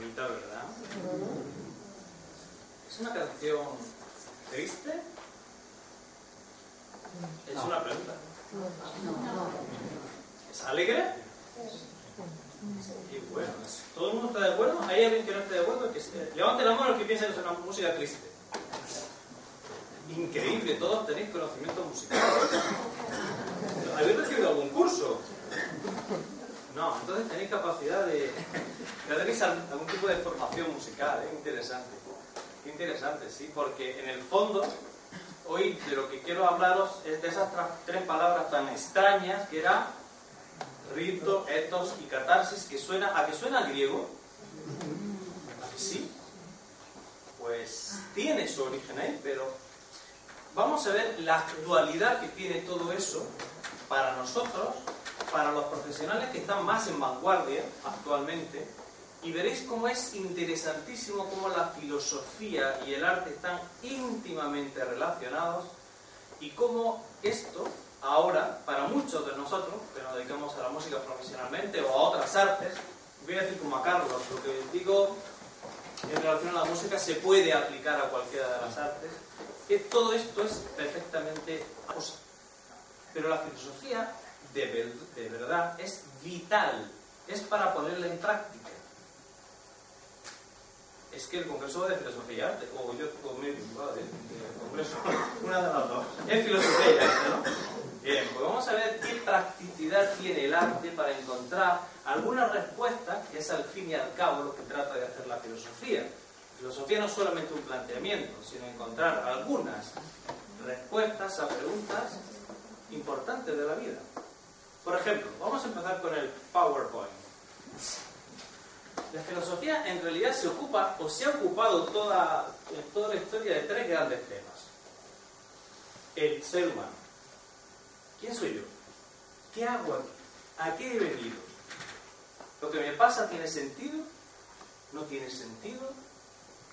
Bonita, ¿verdad? ¿Es una canción triste? Es una pregunta. ¿Es alegre? Y bueno, ¿todo el mundo está de acuerdo? ¿Hay alguien que no esté de acuerdo? Que se- levante la mano el que piensa que es una música triste. Increíble, todos tenéis conocimiento musical. ¿Habéis recibido algún curso? No, entonces tenéis capacidad de... Tenéis al- algún tipo de formación musical, ¿eh? Interesante. Interesante, sí, porque en el fondo, hoy de lo que quiero hablaros es de esas tres palabras tan extrañas que era rito, etos y catarsis, que suena... ¿A que suena griego? ¿A que sí? Pues tiene su origen ahí, pero vamos a ver la actualidad que tiene todo eso para nosotros, para los profesionales que están más en vanguardia actualmente, y veréis cómo es interesantísimo cómo la filosofía y el arte están íntimamente relacionados y cómo esto ahora, para muchos de nosotros que nos dedicamos a la música profesionalmente o a otras artes, voy a decir como a Carlos, lo que digo en relación a la música se puede aplicar a cualquiera de las artes, que todo esto es perfectamente cosa. Pero la filosofía de, ver- de verdad es vital, es para ponerla en práctica. Es que el Congreso de Filosofía y Arte, o yo, o mi- vale, el Congreso, una de las dos, es Filosofía y Arte, ¿no? Bien, pues vamos a ver qué practicidad tiene el arte para encontrar algunas respuestas, que es al fin y al cabo lo que trata de hacer la filosofía. Filosofía no es solamente un planteamiento, sino encontrar algunas respuestas a preguntas importantes de la vida. Por ejemplo, vamos a empezar con el PowerPoint. La filosofía en realidad se ocupa o se ha ocupado toda, en toda la historia de tres grandes temas. El ser humano. ¿Quién soy yo? ¿Qué hago aquí? ¿A qué he venido? ¿Lo que me pasa tiene sentido? ¿No tiene sentido?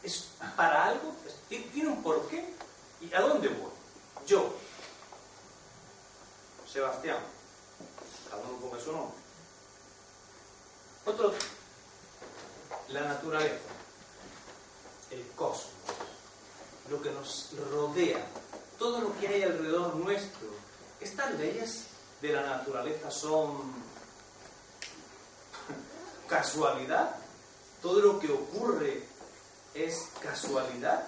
¿Es para algo? ¿Es- ¿Tiene un porqué? ¿Y a dónde voy? Yo. Sebastián. Cada uno ponga su nombre. Otro. La naturaleza. El cosmos. Lo que nos rodea. Todo lo que hay alrededor nuestro. Estas leyes de la naturaleza son casualidad? ¿Todo lo que ocurre es casualidad?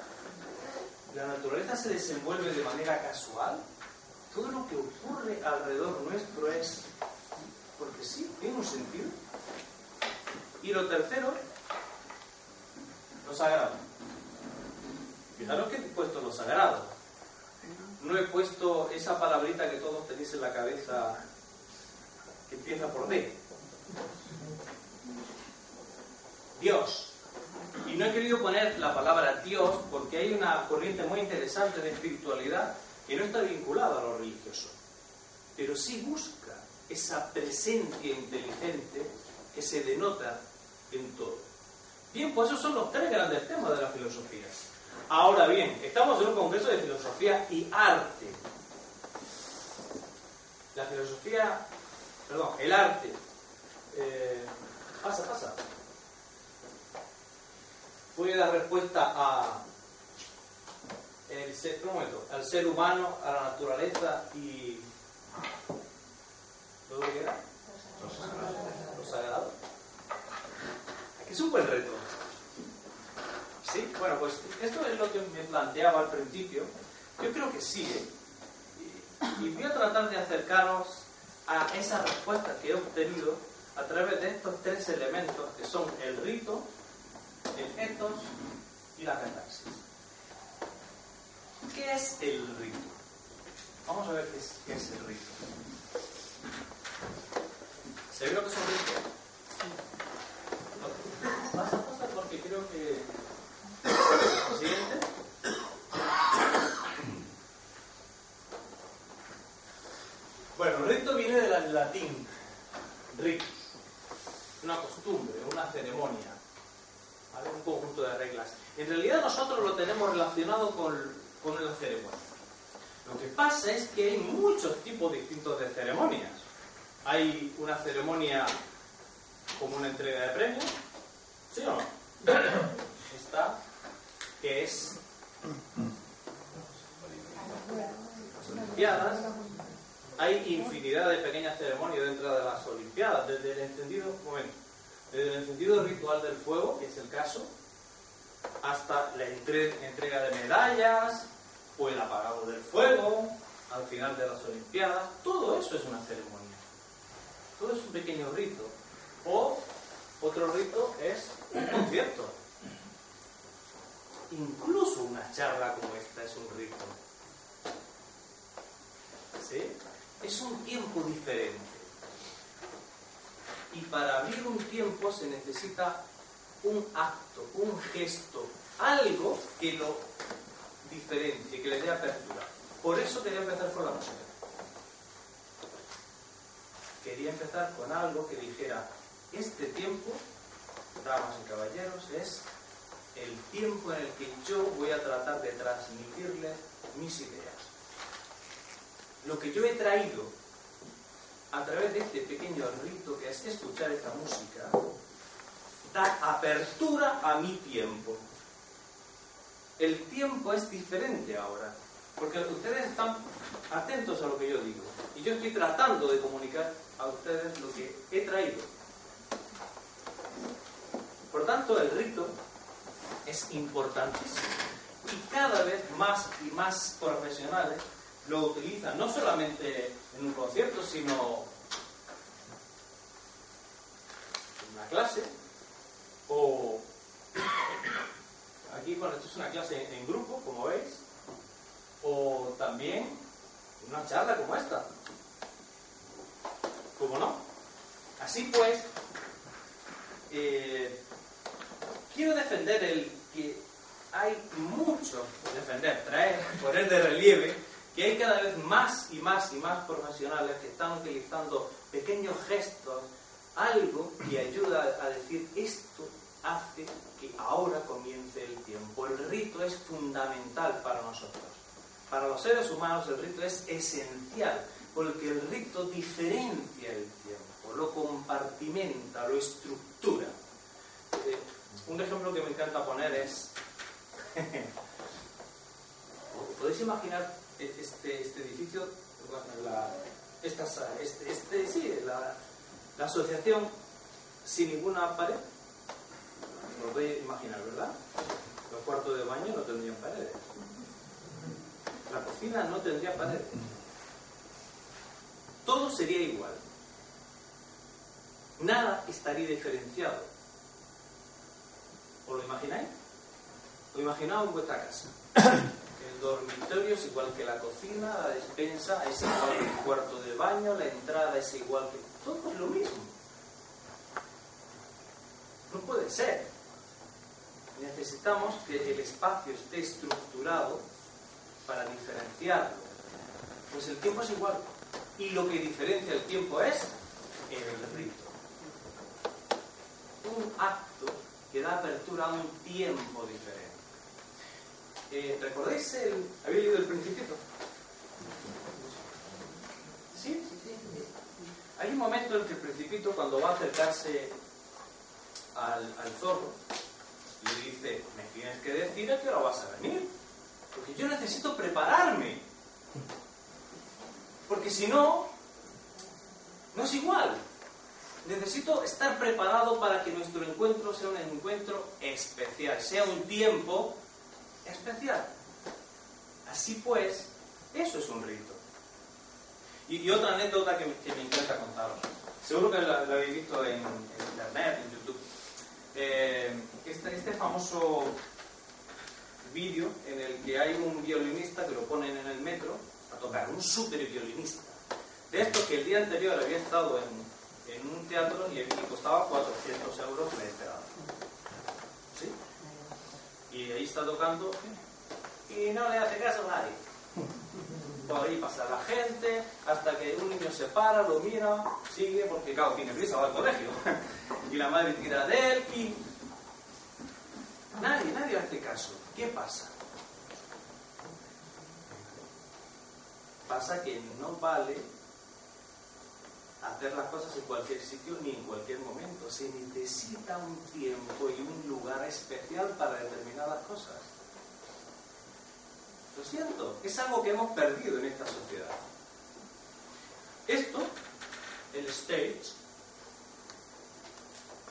¿La naturaleza se desenvuelve de manera casual? ¿Todo lo que ocurre alrededor nuestro es porque sí? ¿Tiene un sentido? Y lo tercero, lo sagrado. Fijaros que he puesto lo sagrado. No he puesto esa palabrita que todos tenéis en la cabeza que empieza por D. Dios. Y no he querido poner la palabra Dios porque hay una corriente muy interesante de espiritualidad que no está vinculada a lo religioso, pero sí busca esa presencia inteligente que se denota en todo. Bien, pues esos son los tres grandes temas de la filosofía. Ahora bien, estamos en un congreso de filosofía y arte. La filosofía, perdón, el arte. Eh, pasa, pasa. Puede dar respuesta a el ser, al ser humano, a la naturaleza y ¿Lo que era? Lo sagrado. Aquí es un buen reto. Sí, bueno, pues esto es lo que me planteaba al principio. Yo creo que sí, ¿eh? Y voy a tratar de acercaros a esa respuesta que he obtenido a través de estos tres elementos que son el rito, el ethos y la catarsis. ¿Qué es el rito? Vamos a ver qué es el rito. ¿Se ve lo que rito? Pasa, pasa porque creo que... Siguiente. Bueno, rito viene del latín ritus, una costumbre, una ceremonia, un conjunto de reglas. En realidad nosotros lo tenemos relacionado con, con la ceremonia. Lo que pasa es que hay muchos tipos distintos de ceremonias. Hay una ceremonia como una entrega de premios, ¿sí o no? Esta, que es Olimpiadas. Hay infinidad de pequeñas ceremonias dentro de las Olimpiadas, desde el encendido, momento, desde el encendido ritual del fuego, que es el caso, hasta la entrega de medallas o el apagado del fuego al final de las Olimpiadas. Todo eso es una ceremonia. Todo es un pequeño rito. O otro rito es un concierto. Incluso una charla como esta es un rito. ¿Sí? Es un tiempo diferente. Y para abrir un tiempo se necesita un acto, un gesto, algo que lo diferencie, que le dé apertura. Por eso quería empezar con la música quería empezar con algo que dijera, este tiempo, damas y caballeros, es el tiempo en el que yo voy a tratar de transmitirles mis ideas. Lo que yo he traído a través de este pequeño rito que es escuchar esta música, da apertura a mi tiempo. El tiempo es diferente ahora, porque ustedes están atentos a lo que yo digo. Y yo estoy tratando de comunicar a ustedes lo que he traído. Por tanto, el rito es importantísimo. Y cada vez más y más profesionales lo utilizan, no solamente en un concierto, sino en una clase, o aquí, bueno, esto es una clase en grupo, como veis, o también una charla como esta. ¿Cómo no? Así pues, eh, quiero defender el que hay mucho, defender, traer, poner de relieve, que hay cada vez más y más y más profesionales que están utilizando pequeños gestos, algo que ayuda a decir esto hace que ahora comience el tiempo. El rito es fundamental para nosotros. Para los seres humanos el rito es esencial porque el rito diferencia el tiempo, lo compartimenta, lo estructura. Eh, un ejemplo que me encanta poner es, ¿podéis imaginar este, este edificio? Esta, este, este, sí, la, la asociación sin ninguna pared. Lo podéis imaginar, ¿verdad? Los cuartos de baño no tendrían paredes. La cocina no tendría paredes. Todo sería igual. Nada estaría diferenciado. ¿Os lo imagináis? Lo imaginaos en vuestra casa. El dormitorio es igual que la cocina, la despensa es igual que el cuarto de baño, la entrada es igual que... Todo es lo mismo. No puede ser. Necesitamos que el espacio esté estructurado para diferenciarlo. Pues el tiempo es igual. Y lo que diferencia el tiempo es el rito. Un acto que da apertura a un tiempo diferente. Eh, ¿Recordáis el... ¿Habéis leído el Principito? ¿Sí? Hay un momento en que el Principito, cuando va a acercarse al, zorro, le dice, me tienes que decir a qué vas a venir. Porque yo necesito prepararme. Porque si no, no es igual. Necesito estar preparado para que nuestro encuentro sea un encuentro especial, sea un tiempo especial. Así pues, eso es un rito. Y, otra anécdota que, me encanta contaros. Seguro que la, habéis visto en, internet, en YouTube. Eh, este, este famoso vídeo en el que hay un violinista que lo ponen en el metro a tocar, un super violinista. De esto que el día anterior había estado en, en un teatro y, costaba 400 euros la entrada. ¿Sí? Y ahí está tocando y no le hace caso a nadie. Por ahí pasa la gente, hasta que un niño se para, lo mira, sigue, porque claro, tiene prisa, va al colegio. y la madre tira de él y... Nadie, nadie hace caso. ¿Qué pasa? Pasa que no vale hacer las cosas en cualquier sitio ni en cualquier momento. Se necesita un tiempo y un lugar especial para determinadas cosas. Lo siento, es algo que hemos perdido en esta sociedad. Esto, el stage,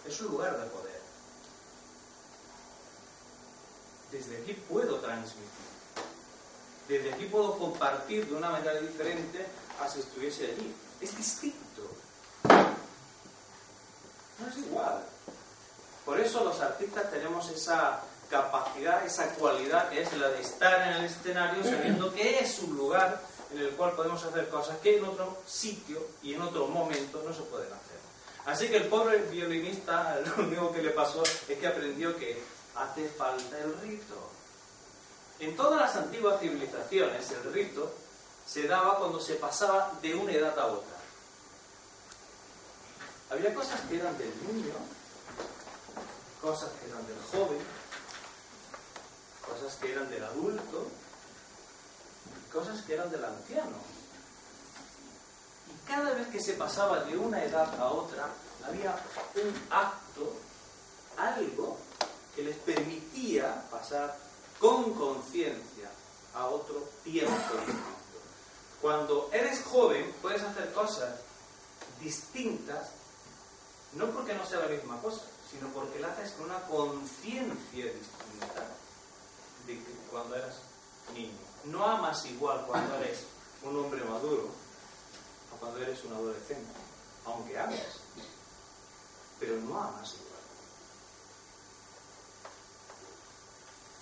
es un lugar de poder. Desde aquí puedo transmitir. Desde aquí puedo compartir de una manera diferente a si estuviese allí. Es distinto. No es igual. Por eso los artistas tenemos esa capacidad, esa cualidad que es la de estar en el escenario sabiendo que es un lugar en el cual podemos hacer cosas que en otro sitio y en otro momento no se pueden hacer. Así que el pobre violinista, lo único que le pasó es que aprendió que hace falta el rito. En todas las antiguas civilizaciones el rito se daba cuando se pasaba de una edad a otra. Había cosas que eran del niño, cosas que eran del joven, cosas que eran del adulto, cosas que eran del anciano. Y cada vez que se pasaba de una edad a otra, había un acto, algo que les permitía pasar con conciencia a otro tiempo. Cuando eres joven puedes hacer cosas distintas, no porque no sea la misma cosa, sino porque la haces con una conciencia distinta de cuando eras niño. No amas igual cuando eres un hombre maduro a cuando eres un adolescente, aunque ames, pero no amas igual.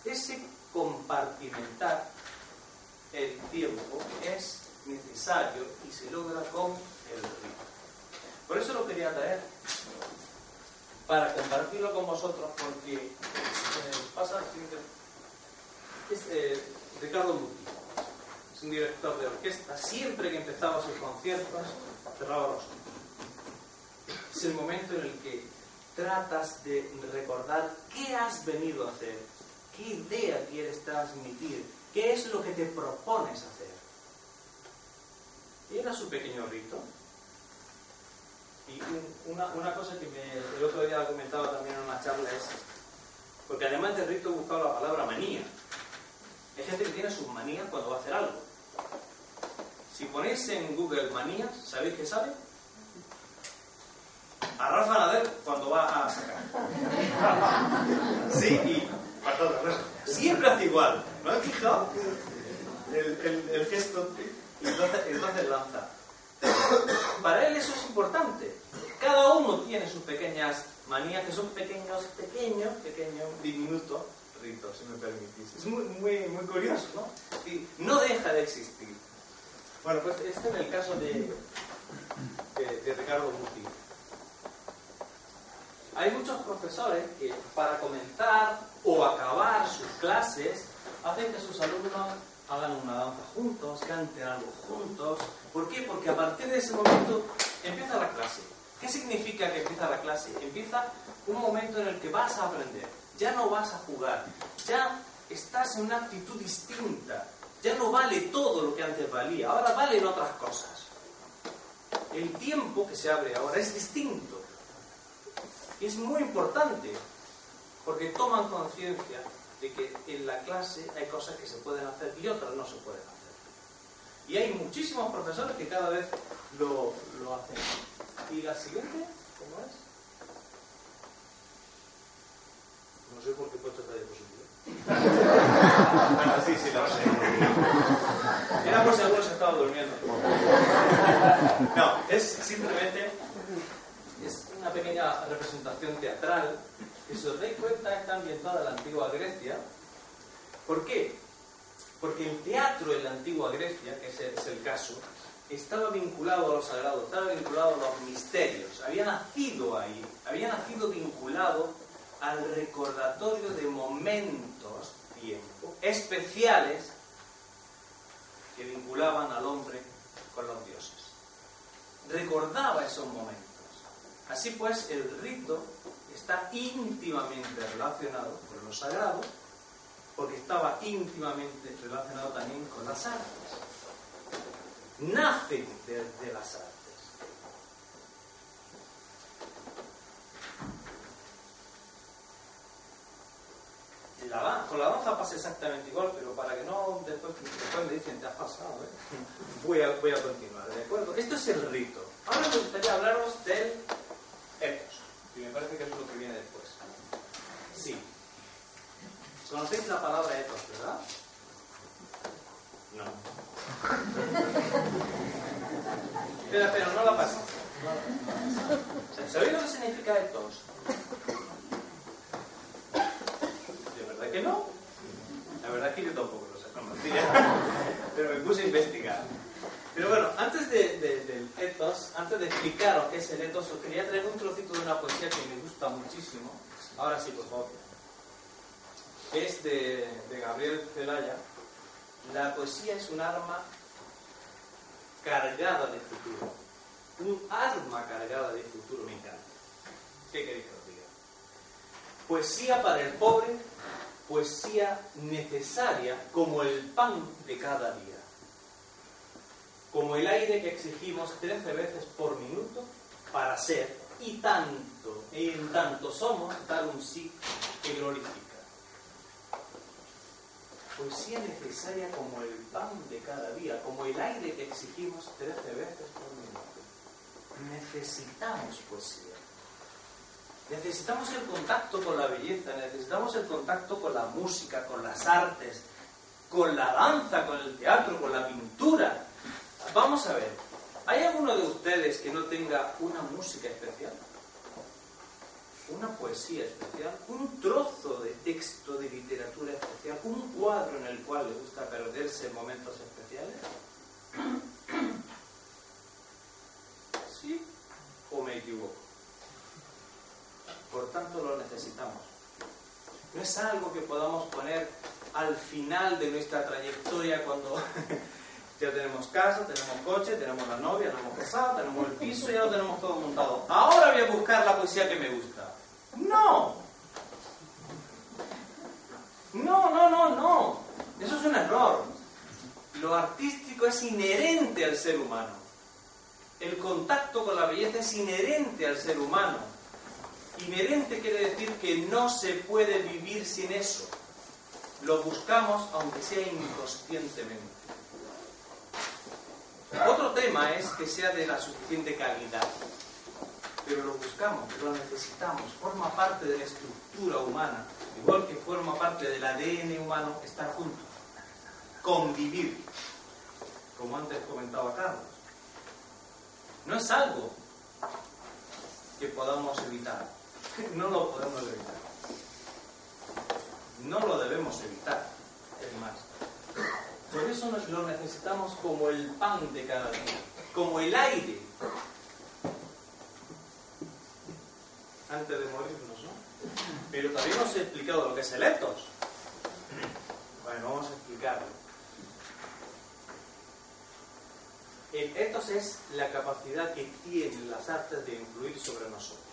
Ese compartimentar el tiempo es necesario y se logra con el ritmo. Por eso lo quería traer, para compartirlo con vosotros, porque eh, pasa. Es eh, Ricardo Muti, es un director de orquesta, siempre que empezaba sus conciertos, cerraba los ojos. Es el momento en el que tratas de recordar qué has venido a hacer, qué idea quieres transmitir, qué es lo que te propones hacer. Y era su pequeño rito. Y una, una cosa que me, el otro día comentaba también en una charla es, porque además de rito he buscado la palabra manía. Hay gente que tiene sus manías cuando va a hacer algo. Si ponéis en Google manías, ¿sabéis qué sale? A ver cuando va a sacar. Sí, y siempre hace igual. ¿No has fijado? El, gesto, y entonces, lanza. Para él eso es importante. Cada uno tiene sus pequeñas manías, que son pequeños, pequeños, pequeños, diminutos ritos, si me permitís. Es muy, muy, muy curioso, ¿no? Y no deja de existir. Bueno, pues este es el caso de, de, Ricardo Muti. Hay muchos profesores que para comenzar o acabar sus clases hacen que sus alumnos hagan una danza juntos, canten algo juntos. ¿Por qué? Porque a partir de ese momento empieza la clase. ¿Qué significa que empieza la clase? Empieza un momento en el que vas a aprender, ya no vas a jugar, ya estás en una actitud distinta, ya no vale todo lo que antes valía, ahora valen otras cosas. El tiempo que se abre ahora es distinto. Es muy importante, porque toman conciencia de que en la clase hay cosas que se pueden hacer y otras no se pueden hacer. Y hay muchísimos profesores que cada vez lo, lo hacen. ¿Y la siguiente? ¿Cómo es? No sé por qué he puesto esta diapositiva. bueno, sí, sí, la sé. Era por si algunos estaba durmiendo. No, es simplemente una pequeña representación teatral que, si os dais cuenta, está ambientada en la antigua Grecia. ¿Por qué? Porque el teatro en la antigua Grecia, que ese es el caso, estaba vinculado a lo sagrado, estaba vinculado a los misterios, había nacido ahí, había nacido vinculado al recordatorio de momentos, tiempo, especiales que vinculaban al hombre con los dioses. Recordaba esos momentos. Así pues, el rito está íntimamente relacionado con lo sagrado, porque estaba íntimamente relacionado también con las artes nacen de, las artes. con la danza pasa exactamente igual, pero para que no después, me dicen te has pasado, ¿eh? voy, a, voy a continuar, ¿de acuerdo? Esto es el rito. Ahora me gustaría hablaros del y me parece que es lo que viene después. Sí. ¿Conocéis la palabra ethos, verdad? No. Espera, espera, no la pases. ¿Sabéis lo que significa etos? ¿De verdad que no? La verdad es que yo tampoco lo sé, conocía, pero me puse a investigar. Pero bueno, antes de, del ethos, antes de explicaros qué es el ethos, os quería traer un trocito de una poesía que me gusta muchísimo. Ahora sí, por favor. Es de, de Gabriel Celaya. La poesía es un arma cargada de futuro. Un arma cargada de futuro, me encanta. ¿Qué queréis que os diga? Poesía para el pobre, poesía necesaria como el pan de cada día. Como el aire que exigimos 13 veces por minuto para ser y tanto, y en tanto somos, dar un sí que glorifica poesía necesaria como el pan de cada día, como el aire que exigimos 13 veces por minuto. Necesitamos poesía. Necesitamos el contacto con la belleza, necesitamos el contacto con la música, con las artes, con la danza, con el teatro, con la pintura. Vamos a ver, ¿hay alguno de ustedes que no tenga una música especial? una poesía especial, un trozo de texto de literatura especial, un cuadro en el cual le gusta perderse en momentos especiales? ¿Sí o me equivoco? Por tanto lo necesitamos. No es algo que podamos poner al final de nuestra trayectoria cuando ya tenemos casa, tenemos coche, tenemos la novia, tenemos casado, tenemos el piso, ya lo tenemos todo montado. Ahora voy a buscar la poesía que me gusta. No. No, no, no, no. Eso es un error. Lo artístico es inherente al ser humano. El contacto con la belleza es inherente al ser humano. Inherente quiere decir que no se puede vivir sin eso. Lo buscamos aunque sea inconscientemente. Otro tema es que sea de la suficiente calidad. pero lo buscamos, lo necesitamos, forma parte de la estructura humana, igual que forma parte del ADN humano estar juntos, convivir, como antes comentaba Carlos. No es algo que podamos evitar, no lo podemos evitar, no lo debemos evitar, es más. Por eso lo necesitamos como el pan de cada día, como el aire antes de morirnos, ¿no? Pero os he explicado lo que es el etos. Bueno, vamos a explicarlo. El etos es la capacidad que tienen las artes de influir sobre nosotros.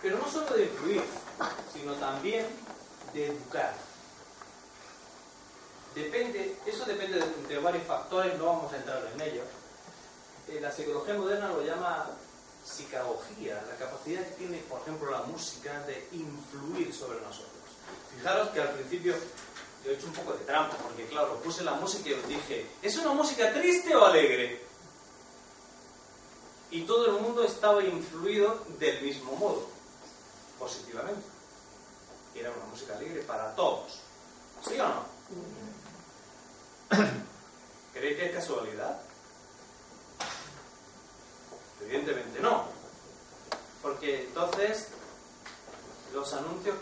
Pero no solo de influir, sino también de educar. Depende, eso depende de, varios factores, no vamos a entrar en ellos eh, la psicología moderna lo llama psicagogía, la capacidad que tiene, por ejemplo, la música de influir sobre nosotros. Fijaros que al principio yo he hecho un poco de trampa, porque claro, puse la música y os dije, ¿es una música triste o alegre? Y todo el mundo estaba influido del mismo modo, positivamente. Era una música alegre para todos. ¿Sí o no? ¿Creéis que es casualidad? Evidentemente no. Porque entonces los anuncios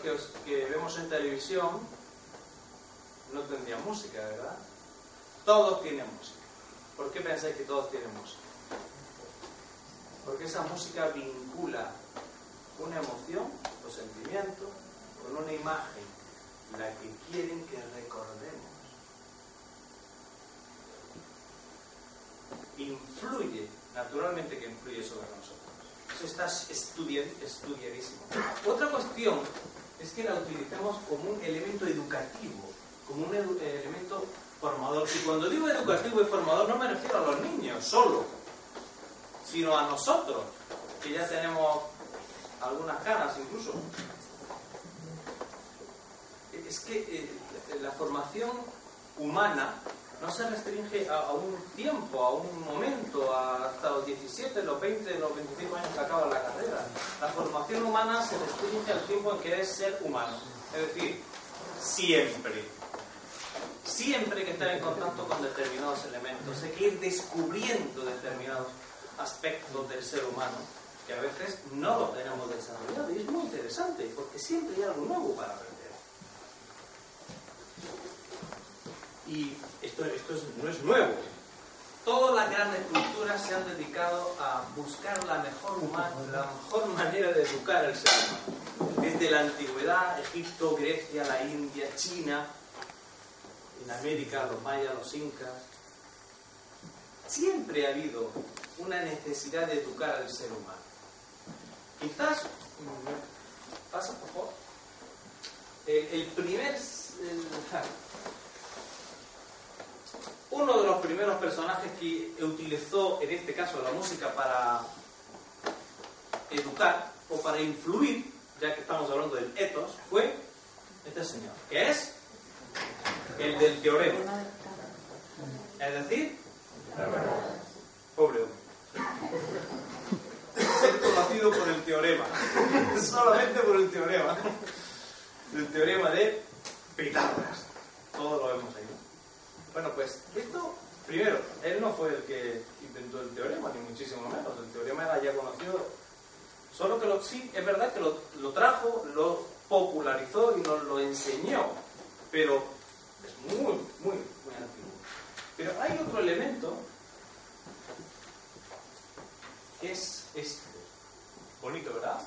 que, vemos en televisión no tendrían música, ¿verdad? Todos tienen música. ¿Por qué pensáis que todos tienen música? Porque esa música vincula una emoción o sentimiento con una imagen, la que quieren que recordemos. Influye naturalmente que influye sobre nosotros. Eso está estudiadísimo. Otra cuestión es que la utilicemos como un elemento educativo, como un elemento formador. Y cuando digo educativo y formador no me refiero a los niños solo, sino a nosotros, que ya tenemos algunas ganas incluso. Es que eh, la formación humana no se restringe a, un tiempo, a un momento, hasta los 17, los 20, los 25 años que acaba la carrera. La formación humana se restringe al tiempo en que es ser humano. Es decir, siempre. Siempre que estar en contacto con determinados elementos. Hay que ir descubriendo determinados aspectos del ser humano que a veces no lo tenemos desarrollado. Y es muy interesante porque siempre hay algo nuevo para aprender. Y esto, esto no es nuevo. Todas las grandes culturas se han dedicado a buscar la mejor, la mejor manera de educar al ser humano. Desde la antigüedad, Egipto, Grecia, la India, China, en América, los mayas, los incas. Siempre ha habido una necesidad de educar al ser humano. Quizás, pasa por favor, el, primer, uno de los primeros personajes que utilizó, en este caso, la música para educar o para influir, ya que estamos hablando del ethos, fue este señor, que es el del teorema. Es decir, pobre hombre. Conocido por el teorema. Solamente por el teorema. El teorema de Pitágoras. Todos lo vemos ahí. Bueno, pues esto, primero, él no fue el que inventó el teorema, ni muchísimo menos. El teorema era ya conocido. Solo que lo, sí, es verdad que lo, trajo, lo popularizó y nos lo enseñó. Pero es muy, muy, muy antiguo. Pero hay otro elemento que es este. Bonito, ¿verdad?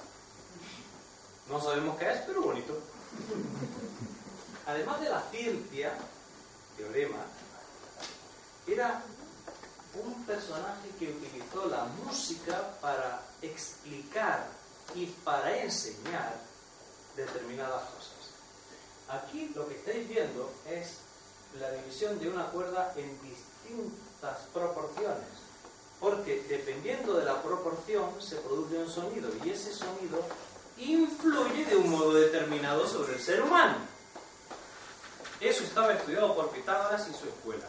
No sabemos qué es, pero bonito. Además de la ciencia, era un personaje que utilizó la música para explicar y para enseñar determinadas cosas. Aquí lo que estáis viendo es la división de una cuerda en distintas proporciones, porque dependiendo de la proporción se produce un sonido y ese sonido influye de un modo determinado sobre el ser humano. Eso estaba estudiado por Pitágoras y su escuela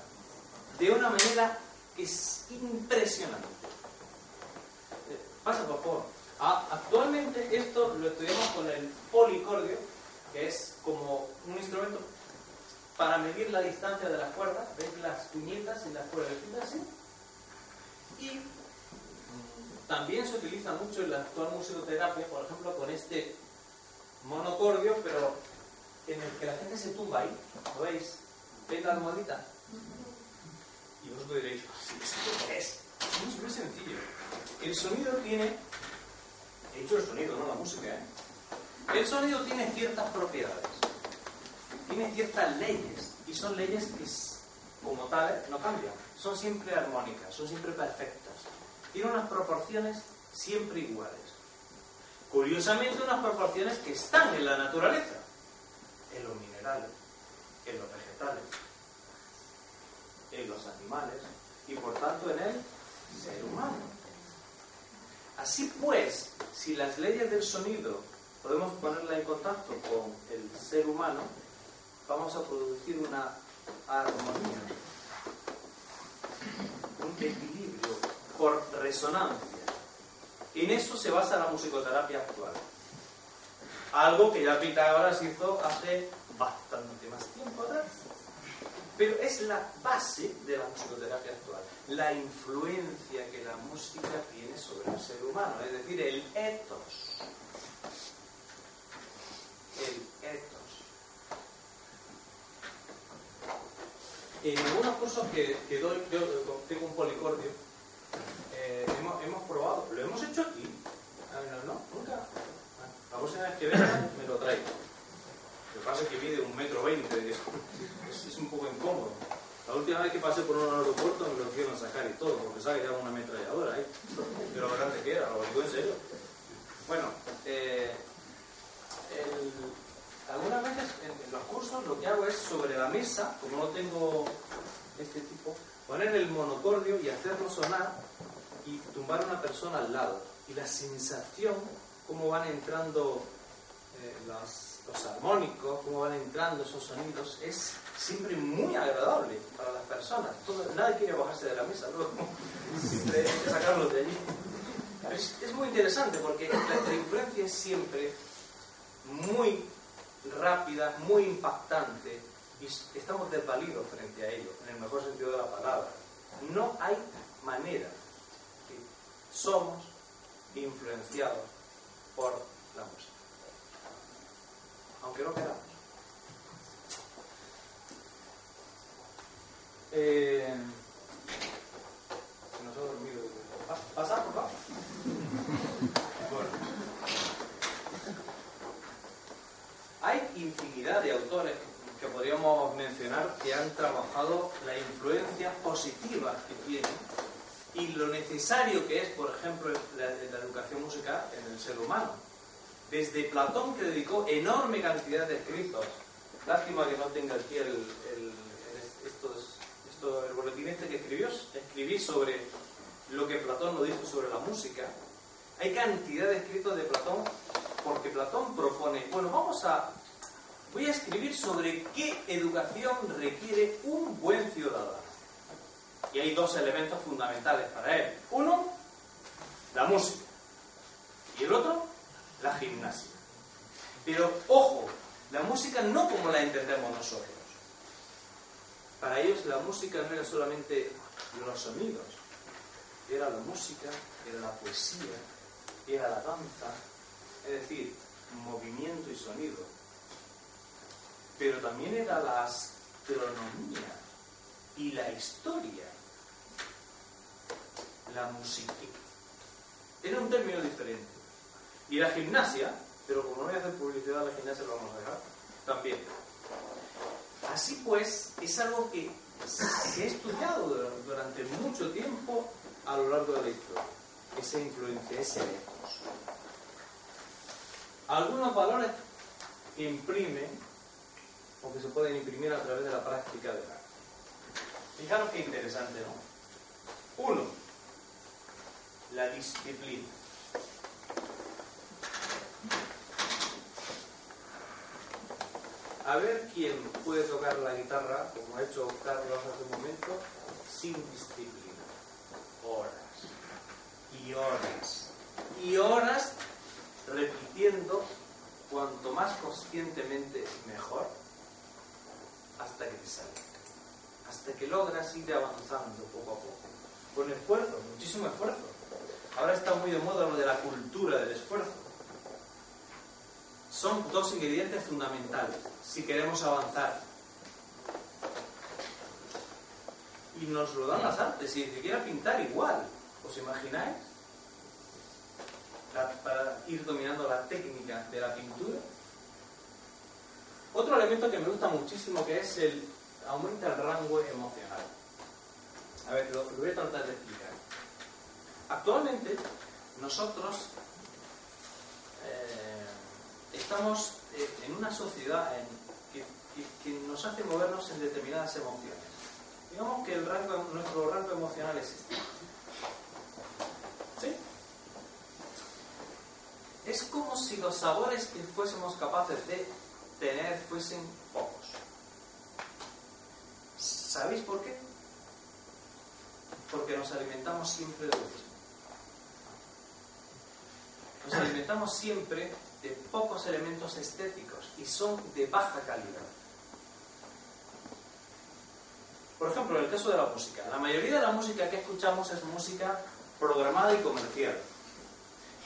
de una manera que es impresionante. Pasa, por favor. Ah, actualmente esto lo estudiamos con el policordio, que es como un instrumento para medir la distancia de las cuerdas. ¿Veis las puñetas y las cuerdas así? Y también se utiliza mucho en la actual musicoterapia, por ejemplo, con este monocordio, pero en el que la gente se tumba ahí. ¿Lo veis? ¿Veis la almohadita? Y vosotros diréis, ah, ¿qué es? Es muy sencillo. El sonido tiene, he dicho el sonido, no la música, ¿eh? El sonido tiene ciertas propiedades, tiene ciertas leyes, y son leyes que como tales no cambian, son siempre armónicas, son siempre perfectas, tiene unas proporciones siempre iguales. Curiosamente unas proporciones que están en la naturaleza, en los minerales, en los vegetales, en los animales y por tanto en el ser humano. Así pues, si las leyes del sonido podemos ponerla en contacto con el ser humano, vamos a producir una armonía, un equilibrio por resonancia. En eso se basa la musicoterapia actual. Algo que ya Pitágoras hizo hace bastante más tiempo atrás. Pero es la base de la musicoterapia actual, la influencia que la música tiene sobre el ser humano, es decir, el ethos. El ethos. En algunos cursos que, doy, yo tengo un policordio, eh, hemos, probado, lo hemos hecho aquí. Ah, no, nunca. Ah, la próxima vez que venga me lo traigo. Lo que pasa es que mide un metro veinte, es, un poco incómodo. La última vez que pasé por un aeropuerto me lo quiero sacar y todo, porque sabe que era una ametralladora ahí. Pero lo grande que era, lo digo en serio. Bueno, eh, algunas veces en, los cursos lo que hago es sobre la mesa, como no tengo este tipo, poner el monocordio y hacerlo sonar y tumbar a una persona al lado. Y la sensación, cómo van entrando eh, los, armónicos, cómo van entrando esos sonidos, es siempre muy agradable para las personas. nadie quiere bajarse de la mesa luego, siempre sacarlos de allí. Es, muy interesante porque la, influencia es siempre muy rápida, muy impactante y estamos desvalidos frente a ello, en el mejor sentido de la palabra. No hay manera somos influenciados por la música. Aunque no queramos. Eh, se nos ha dormido. ¿Pasa, por favor? Bueno. Hay infinidad de autores que podríamos mencionar que han trabajado la influencia positiva que tiene y lo necesario que es, por ejemplo, la, educación musical en el ser humano. Desde Platón, que dedicó enorme cantidad de escritos, lástima que no tenga aquí el, el, estos, el boletín este que escribió, escribí sobre lo que Platón nos dijo sobre la música. Hay cantidad de escritos de Platón porque Platón propone, bueno, vamos a, voy a escribir sobre qué educación requiere un buen ciudadano. Y hay dos elementos fundamentales para él. Uno, la música. Y el otro, la gimnasia. Pero ojo, la música no como la entendemos nosotros. Para ellos la música no era solamente los sonidos, era la música, era la poesía, era la danza, es decir, movimiento y sonido. Pero también era la astronomía y la historia la música. Era un término diferente. Y la gimnasia, pero como no voy a hacer publicidad a la gimnasia, lo vamos a dejar, también. Así pues, es algo que se ha estudiado durante mucho tiempo a lo largo de la historia. Esa influencia, ese. Algunos valores que imprimen, o que se pueden imprimir a través de la práctica del arte. Fijaros qué interesante, ¿no? Uno, la disciplina. A ver quién puede tocar la guitarra, como ha hecho Carlos hace un momento, sin disciplina. Horas y horas y horas repitiendo cuanto más conscientemente mejor hasta que te sale. Hasta que logras ir avanzando poco a poco. Con esfuerzo, muchísimo esfuerzo. Ahora está muy de moda lo de la cultura del esfuerzo. Son dos ingredientes fundamentales si queremos avanzar. Y nos lo dan las artes, si se quiera pintar igual. ¿Os imagináis? para ir dominando la técnica de la pintura. Otro elemento que me gusta muchísimo que es el aumenta el rango emocional. A ver, lo, voy a tratar de explicar. Actualmente nosotros eh, estamos eh, en una sociedad que, nos hace movernos en determinadas emociones. Digamos que el rango, nuestro rango emocional es este. ¿Sí? Es como si los sabores que fuésemos capaces de tener fuesen pocos. ¿Sabéis por qué? Porque nos alimentamos siempre de lo mismo. Nos alimentamos siempre de pocos elementos estéticos y son de baja calidad. Por ejemplo, en el caso de la música, la mayoría de la música que escuchamos es música programada y comercial.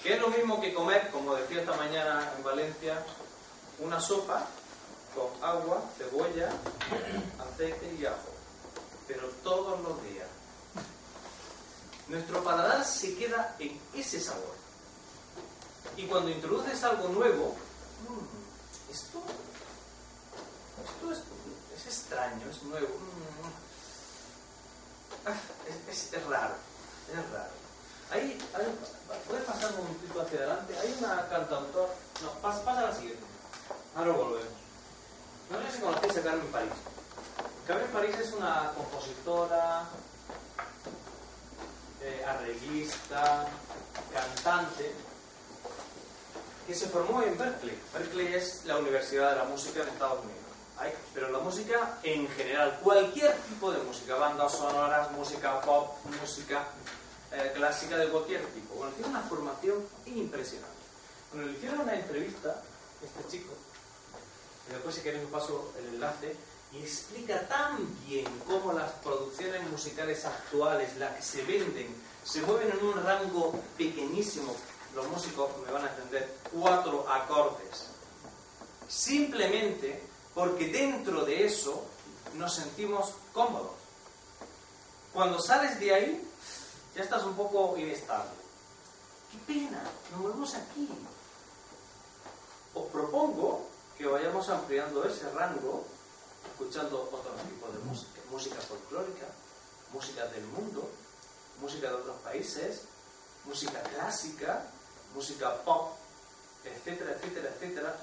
Que es lo mismo que comer, como decía esta mañana en Valencia, una sopa con agua, cebolla, aceite y ajo. Pero todos los días. Nuestro paladar se queda en ese sabor. Y cuando introduces algo nuevo, esto, esto es, extraño, es nuevo. Mm, ah, es, es, raro, es raro. Ahí, ¿puedes pasar un momentito hacia adelante? Hay una cantautora. No, pasa, pasa a la siguiente. Ahora volvemos. No sé si conocéis a Carmen París. Carmen París es una compositora, eh, arreglista, cantante, que se formó en Berkeley. Berkeley es la Universidad de la Música en Estados Unidos. pero la música en general, cualquier tipo de música, bandas sonoras, música pop, música eh, clásica de cualquier tipo. Bueno, tiene una formación impresionante. Bueno, le hicieron una entrevista, este chico, y después si queréis paso el enlace, y explica tan bien cómo las producciones musicales actuales, las que se venden, se mueven en un rango pequeñísimo, los músicos me van a entender, cuatro acordes. Simplemente porque dentro de eso nos sentimos cómodos. Cuando sales de ahí, ya estás un poco inestable. ¡Qué pena! Nos movemos aquí. Os propongo que vayamos ampliando ese rango, escuchando otros tipos de música, música folclórica, música del mundo, música de otros países, música clásica, música pop, etcétera, etcétera, etcétera.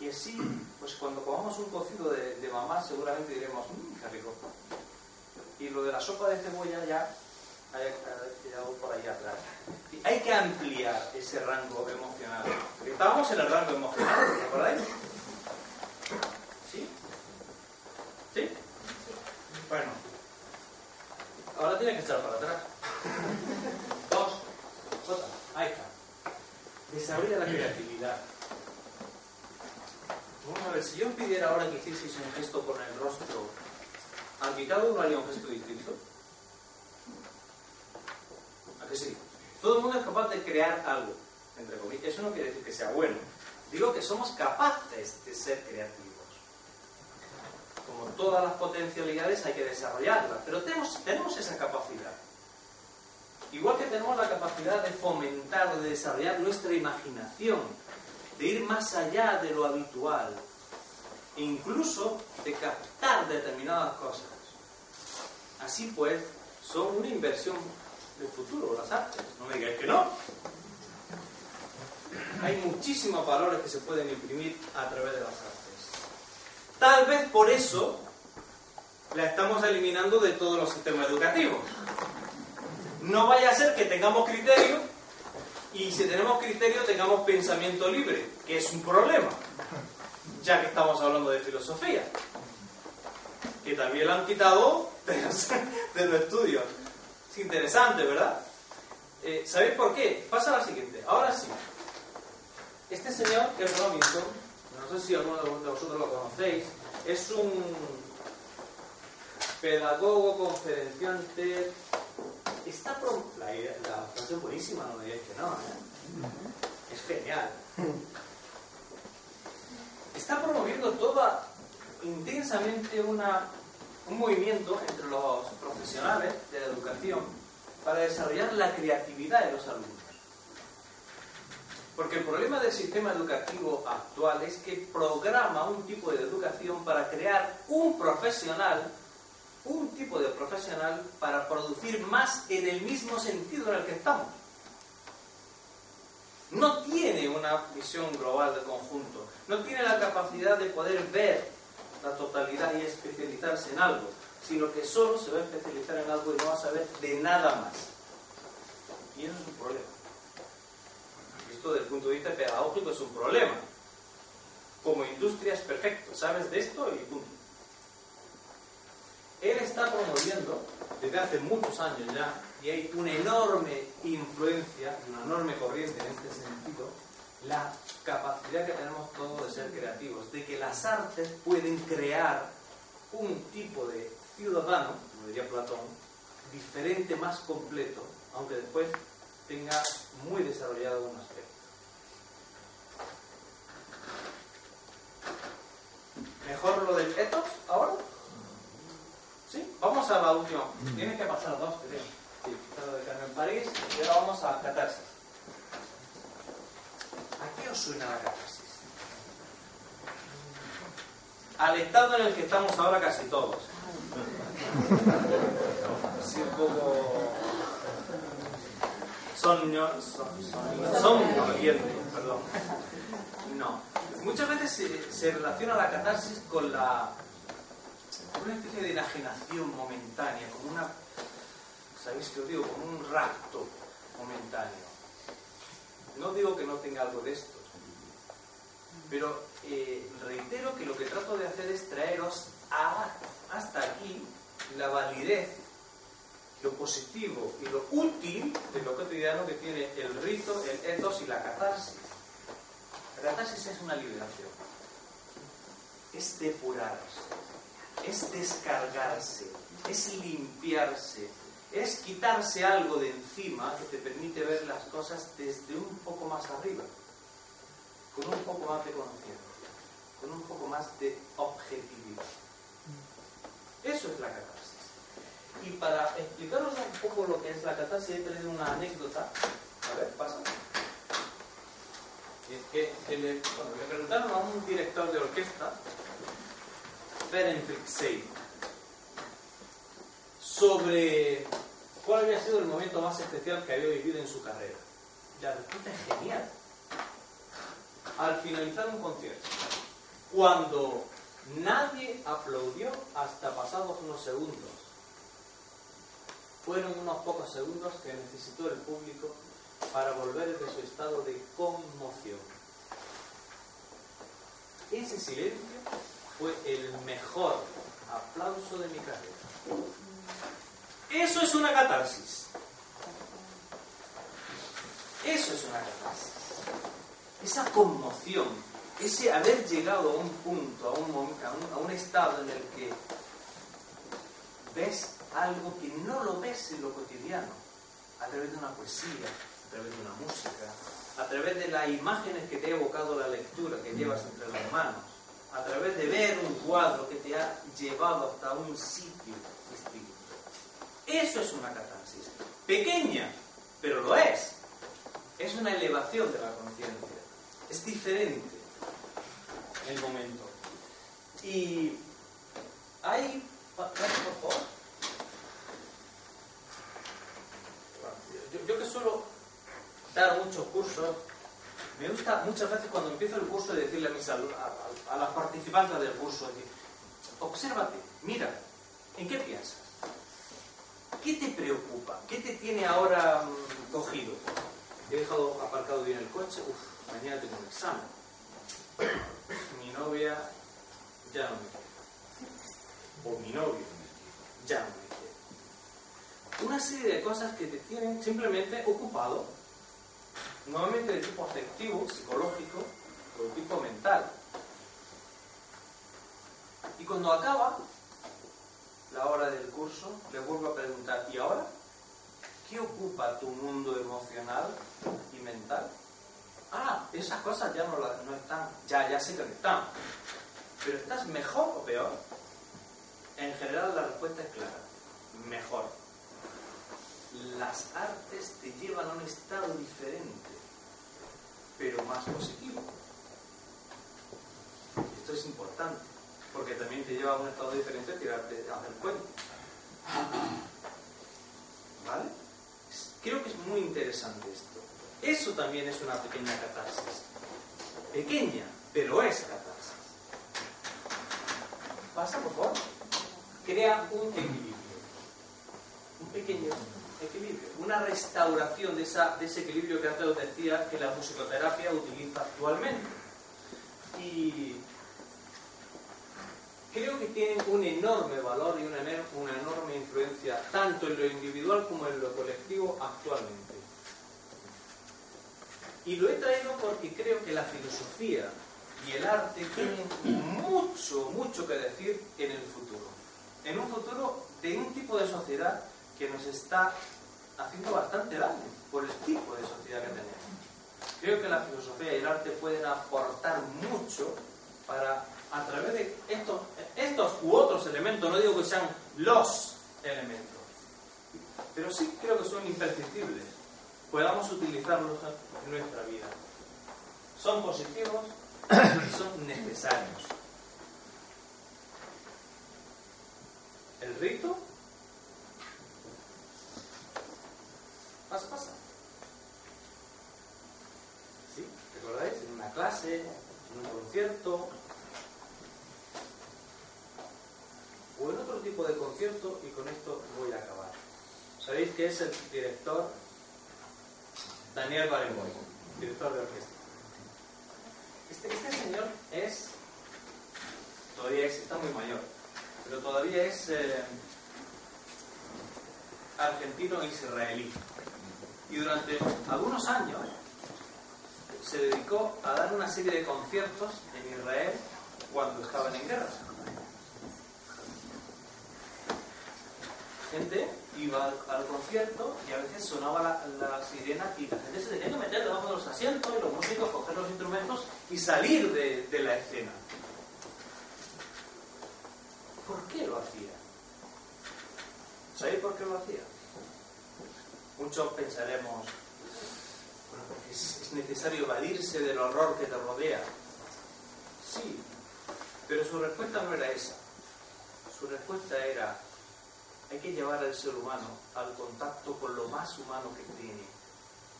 Y así, pues cuando comamos un cocido de, de mamá, seguramente diremos, mmm, qué rico. Y lo de la sopa de cebolla ya hay quedado por ahí atrás. hay que ampliar ese rango emocional. Estábamos en el rango emocional, ¿recordáis? ¿Sí? ¿Sí? Bueno. Ahora tiene que echar para atrás. Dos. Jota. Ahí está. Desarrolla la creatividad. Vamos a ver, si yo pidiera ahora que hicieseis un gesto con el rostro, ¿a cada uno haría un gesto distinto? sí? Todo el mundo es capaz de crear algo, entre comillas. Eso no quiere decir que sea bueno. Digo que somos capaces de ser creativos. Como todas las potencialidades hay que desarrollarlas, pero tenemos, tenemos esa capacidad. Igual que tenemos la capacidad de fomentar de desarrollar nuestra imaginación, de ir más allá de lo habitual, e incluso de captar determinadas cosas. Así pues, son una inversión el futuro, las artes. No me digáis que no. Hay muchísimos valores que se pueden imprimir a través de las artes. Tal vez por eso la estamos eliminando de todos los sistemas educativos. No vaya a ser que tengamos criterio y si tenemos criterio tengamos pensamiento libre, que es un problema, ya que estamos hablando de filosofía, que también lo han quitado de los, de los estudios. Es interesante, ¿verdad? Eh, ¿Sabéis por qué? Pasa la siguiente. Ahora sí. Este señor, que es Robinson, no sé si alguno de vosotros lo conocéis, es un pedagogo, conferenciante. Está pro... la, la frase es buenísima, no me digáis que no, ¿eh? Es genial. Está promoviendo toda intensamente una, un movimiento entre los profesionales de la educación para desarrollar la creatividad de los alumnos. Porque el problema del sistema educativo actual es que programa un tipo de educación para crear un profesional, un tipo de profesional para producir más en el mismo sentido en el que estamos. No tiene una visión global del conjunto, no tiene la capacidad de poder ver la totalidad y especializarse en algo, sino que solo se va a especializar en algo y no va a saber de nada más. Y eso es un problema. Esto desde el punto de vista pedagógico es un problema. Como industria es perfecto, sabes de esto y punto. Él está promoviendo desde hace muchos años ya, y hay una enorme influencia, una enorme corriente en este sentido, la capacidad que tenemos todos de ser creativos, de que las artes pueden crear un tipo de ciudadano, como diría Platón, diferente, más completo, aunque después tenga muy desarrollado un aspecto. ¿Mejor lo del ethos ahora? Vamos a la última. Tienes que pasar dos, creo. Sí, lo de Carmen París y ahora vamos a catarsis. ¿A qué os suena la catarsis? Al estado en el que estamos ahora casi todos. Sí, un poco... Sonio, perdón. No. Muchas veces se, se, relaciona la catarsis con la una especie de enajenación momentánea, como una, ¿sabéis qué os digo? Como un rapto momentáneo. No digo que no tenga algo de esto, pero eh, reitero que lo que trato de hacer es traeros hasta aquí la validez, lo positivo y lo útil de lo cotidiano que tiene el rito, el ethos y la catarsis. La catarsis es una liberación, es depurarse, es descargarse, es limpiarse, es quitarse algo de encima que te permite ver las cosas desde un poco más arriba, con un poco más de conciencia, con un poco más de objetividad. Eso es la catarsis. Y para explicaros un poco lo que es la catarsis, he traído una anécdota. A ver, pasa. Que, que le, le preguntaron a un director de orquesta, Ferenc Seid, sobre cuál había sido el momento más especial que había vivido en su carrera. La respuesta es genial. Al finalizar un concierto, cuando nadie aplaudió hasta pasados unos segundos, fueron unos pocos segundos que necesitó el público para volver de su estado de conmoción. Ese silencio fue el mejor aplauso de mi carrera. Eso es una catarsis. Eso es una catarsis. Esa conmoción, ese haber llegado a un punto, a un, estado en el que ves algo que no lo ves en lo cotidiano, a través de una poesía, a través de una música, a través de las imágenes que te ha evocado la lectura que llevas entre las manos, a través de ver un cuadro que te ha llevado hasta un sitio distinto. Eso es una catarsis. Pequeña, pero lo es. Es una elevación de la conciencia. Es diferente el momento. Y hay... Por favor. Yo, yo que suelo dar muchos cursos, me gusta muchas veces cuando empiezo el curso decirle a, mis a, las participantes del curso, decir, obsérvate, mira, ¿en qué piensas? ¿Qué te preocupa? ¿Qué te tiene ahora mm, cogido? He dejado aparcado bien el coche, Uf, mañana tengo un examen. Mi novia ya no me quiere. O mi novio ya no me quiere. una serie de cosas que te tienen simplemente ocupado, nuevamente de tipo afectivo, psicológico o de tipo mental. Y cuando acaba la hora del curso, le vuelvo a preguntar, ¿y ahora? ¿Qué ocupa tu mundo emocional y mental? Ah, esas cosas ya no, están, ya, ya sé que no están. Pero ¿estás mejor o peor? En general la respuesta es clara, mejor. Las artes te llevan a un estado diferente, más positivo. Esto es importante, porque también te lleva a un estado diferente tirarte el cuello. ¿Vale? Creo que es muy interesante esto. Eso también es una pequeña catarsis. Pequeña, pero es catarsis. Pasa, por favor. Crea un equilibrio. Un pequeño equilibrio. Una restauración de, esa, de ese equilibrio que antes os decía que la musicoterapia utiliza actualmente. Y creo que tienen un enorme valor y una, una enorme influencia tanto en lo individual como en lo colectivo actualmente. Y lo he traído porque creo que la filosofía y el arte tienen mucho, mucho que decir en el futuro. En un futuro de un tipo de sociedad que nos está haciendo bastante daño por el tipo de sociedad que tenemos. Creo que la filosofía y el arte pueden aportar mucho para, a través de estos, u otros elementos, no digo que sean los elementos, pero sí creo que son imprescindibles, podamos utilizarlos en nuestra vida. Son positivos y son necesarios. El rito pasa, pasa. ¿Sí? ¿Recordáis? En una clase, en un concierto, o en otro tipo de concierto, y con esto voy a acabar. ¿Sabéis que es el director Daniel Barenboim, director de orquesta? Este, este, señor es, todavía es, está muy mayor, pero todavía es eh, argentino-israelí. Y durante algunos años se dedicó a dar una serie de conciertos en Israel cuando estaban en guerra. Gente iba al, concierto y a veces sonaba la, sirena y la gente se tenía que meter debajo de los asientos y los músicos coger los instrumentos y salir de, de la escena. ¿Por qué lo hacía? ¿Sabéis por qué lo hacía? Muchos pensaremos, bueno, porque es necesario evadirse del horror que te rodea. Sí, pero su respuesta no era esa. Su respuesta era, hay que llevar al ser humano al contacto con lo más humano que tiene,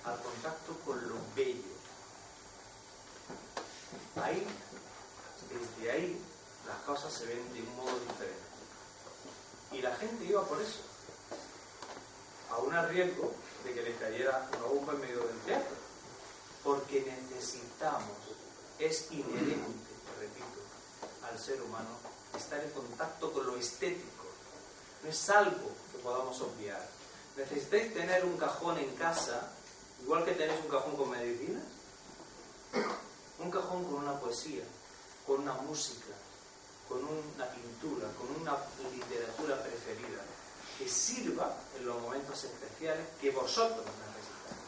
al contacto con lo bello. Ahí, desde ahí, las cosas se ven de un modo diferente. Y la gente iba por eso a un riesgo de que le cayera una bomba en medio del teatro. Porque necesitamos, es inherente, repito, al ser humano estar en contacto con lo estético. No es algo que podamos obviar. Necesitáis tener un cajón en casa, igual que tenéis un cajón con medicinas, un cajón con una poesía, con una música, con una pintura, con una literatura preferida que sirva en los momentos especiales que vosotros necesitáis.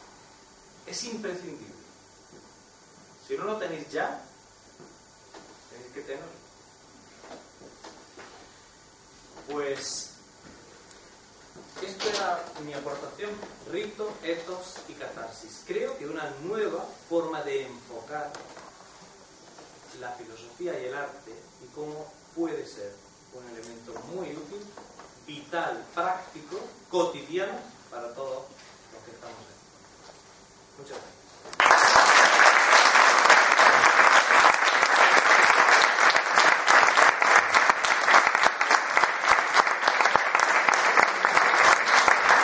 Es imprescindible. Si no lo tenéis ya, tenéis que tenerlo. Pues esto era mi aportación, rito, ethos y catarsis. Creo que una nueva forma de enfocar la filosofía y el arte y cómo puede ser un elemento muy útil vital, práctico, cotidiano para todos los que estamos aquí. Muchas gracias.